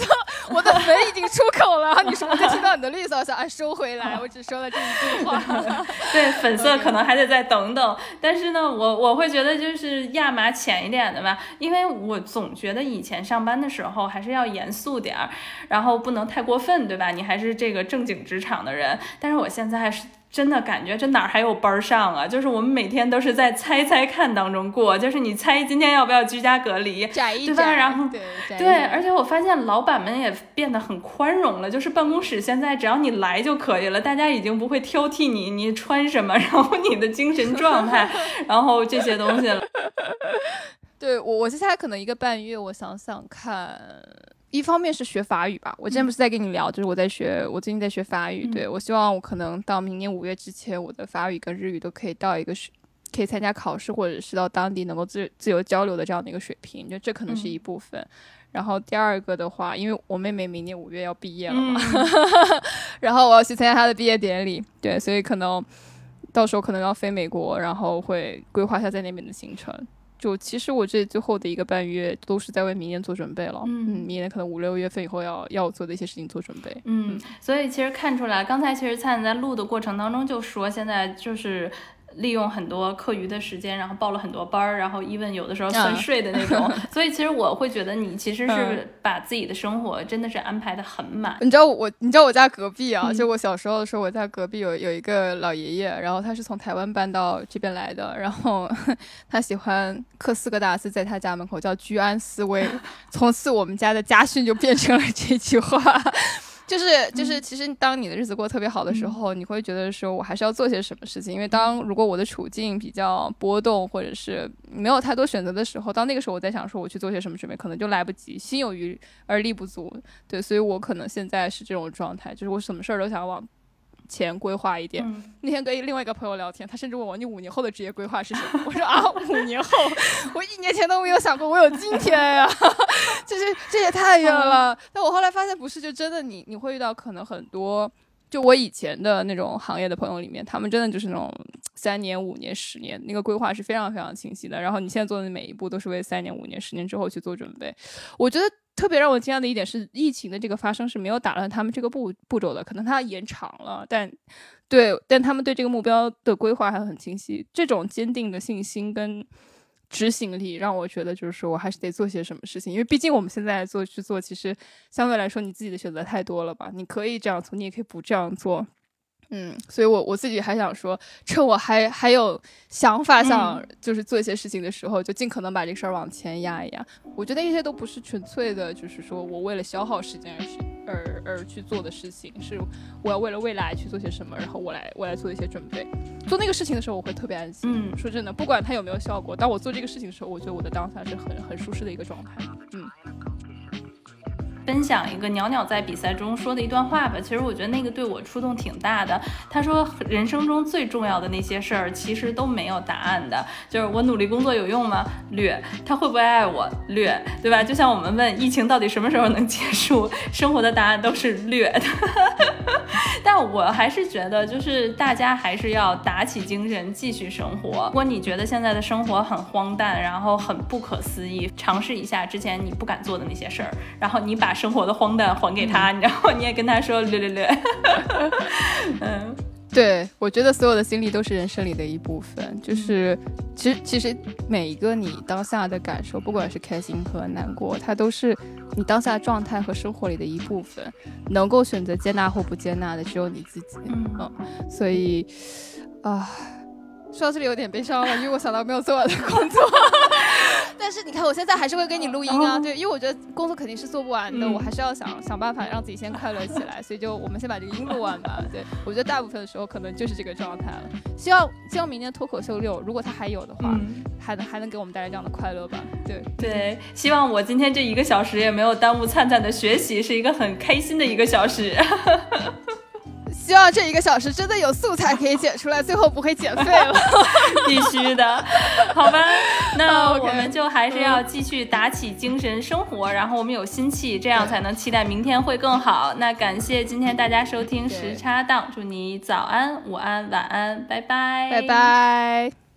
我的粉已经出口了。你说我就听到你的绿色，我想收回来，我只说了这一句话。对，粉色可能还得再等等。但是呢，我我会觉得就是亚麻浅一点的吧，因为我总觉得以前上班的时候还是要严肃点儿，然后不能太过分，对吧？你还是这个正经职场的人。但是我现在是。真的感觉这哪儿还有班上啊？就是我们每天都是在猜猜看当中过，就是你猜今天要不要居家隔离，对吧？然后对，而且我发现老板们也变得很宽容了，就是办公室现在只要你来就可以了，大家已经不会挑剔你，你穿什么，然后你的精神状态，然后这些东西了。对我，我接下来可能一个半月，我想想看。一方面是学法语吧，我之前不是在跟你聊，就是我在学，我最近在学法语。对我希望我可能到明年五月之前，我的法语跟日语都可以到一个是可以参加考试，或者是到当地能够自自由交流的这样的一个水平。就这可能是一部分。然后第二个的话，因为我妹妹明年五月要毕业了嘛，然后我要去参加她的毕业典礼，对，所以可能到时候可能要飞美国，然后会规划一下在那边的行程。就其实我这最后的一个半月都是在为明年做准备了，嗯，明年可能五六月份以后要要做的一些事情做准备，嗯，所以其实看出来，刚才其实灿灿在录的过程当中就说，现在就是。利用很多课余的时间，然后报了很多班儿，然后 even 有的时候算税的那种，所以其实我会觉得你其实是把自己的生活真的是安排的很满。你知道我，你知道我家隔壁啊，就我小时候的时候，我家隔壁有有一个老爷爷，然后他是从台湾搬到这边来的，然后 他喜欢刻四个大字在他家门口，叫居安思危，从此我们家的家训就变成了这句话。就是就是，其实当你的日子过得特别好的时候，你会觉得说，我还是要做些什么事情。因为当如果我的处境比较波动，或者是没有太多选择的时候，到那个时候我在想说，我去做些什么准备，可能就来不及。心有余而力不足，对，所以我可能现在是这种状态，就是我什么事儿都想往。前规划一点。那天跟另外一个朋友聊天，他甚至问我：“你五年后的职业规划是什么？” 我说：“啊，五年后，我一年前都没有想过我有今天呀，就是这也太远了。”但我后来发现不是，就真的你你会遇到可能很多，就我以前的那种行业的朋友里面，他们真的就是那种三年、五年、十年，那个规划是非常非常清晰的。然后你现在做的每一步都是为三年、五年、十年之后去做准备。我觉得。特别让我惊讶的一点是，疫情的这个发生是没有打乱他们这个步步骤的，可能它延长了，但对，但他们对这个目标的规划还很清晰。这种坚定的信心跟执行力，让我觉得就是说我还是得做些什么事情，因为毕竟我们现在做去做，其实相对来说你自己的选择太多了吧？你可以这样做，你也可以不这样做。嗯，所以，我我自己还想说，趁我还还有想法想就是做一些事情的时候，就尽可能把这个事儿往前压一压。我觉得那些都不是纯粹的，就是说我为了消耗时间而去而而去做的事情，是我要为了未来去做些什么，然后我来我来做一些准备。做那个事情的时候，我会特别安心。嗯，说真的，不管它有没有效果，当我做这个事情的时候，我觉得我的当下是很很舒适的一个状态。嗯。分享一个鸟鸟在比赛中说的一段话吧，其实我觉得那个对我触动挺大的。他说，人生中最重要的那些事儿，其实都没有答案的。就是我努力工作有用吗？略。他会不会爱我？略，对吧？就像我们问疫情到底什么时候能结束，生活的答案都是略的。但我还是觉得，就是大家还是要打起精神继续生活。如果你觉得现在的生活很荒诞，然后很不可思议，尝试一下之前你不敢做的那些事儿，然后你把生活的荒诞还给他，然后你也跟他说略略略。嗯，对，我觉得所有的经历都是人生里的一部分，就是其实其实每一个你当下的感受，不管是开心和难过，它都是你当下状态和生活里的一部分。能够选择接纳或不接纳的只有你自己。嗯，所以啊。说到这里有点悲伤了，因为我想到没有做完的工作。但是你看，我现在还是会给你录音啊，对，因为我觉得工作肯定是做不完的，我还是要想想办法让自己先快乐起来。所以就我们先把这个音录完吧。对，我觉得大部分的时候可能就是这个状态了。希望希望明年脱口秀六，如果他还有的话，还能还能给我们带来这样的快乐吧。对对，希望我今天这一个小时也没有耽误灿灿的学习，是一个很开心的一个小时。希望这一个小时真的有素材可以剪出来，最后不会剪废了。必须的，好吧？那我们就还是要继续打起精神生活，然后我们有心气，这样才能期待明天会更好。那感谢今天大家收听时差档，祝你早安、午安、晚安，拜拜，拜拜。